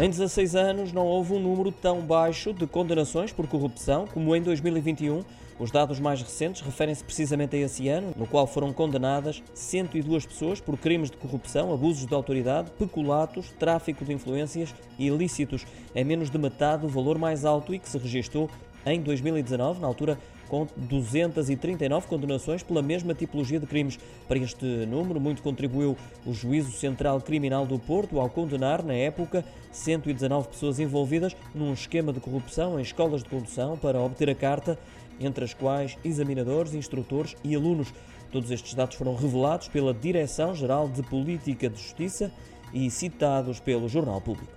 Em 16 anos não houve um número tão baixo de condenações por corrupção como em 2021. Os dados mais recentes referem-se precisamente a esse ano, no qual foram condenadas 102 pessoas por crimes de corrupção, abusos de autoridade, peculatos, tráfico de influências e ilícitos. É menos de metade do valor mais alto e que se registrou em 2019, na altura com 239 condenações pela mesma tipologia de crimes. Para este número, muito contribuiu o Juízo Central Criminal do Porto ao condenar, na época, 119 pessoas envolvidas num esquema de corrupção em escolas de condução para obter a carta, entre as quais examinadores, instrutores e alunos. Todos estes dados foram revelados pela Direção-Geral de Política de Justiça e citados pelo Jornal Público.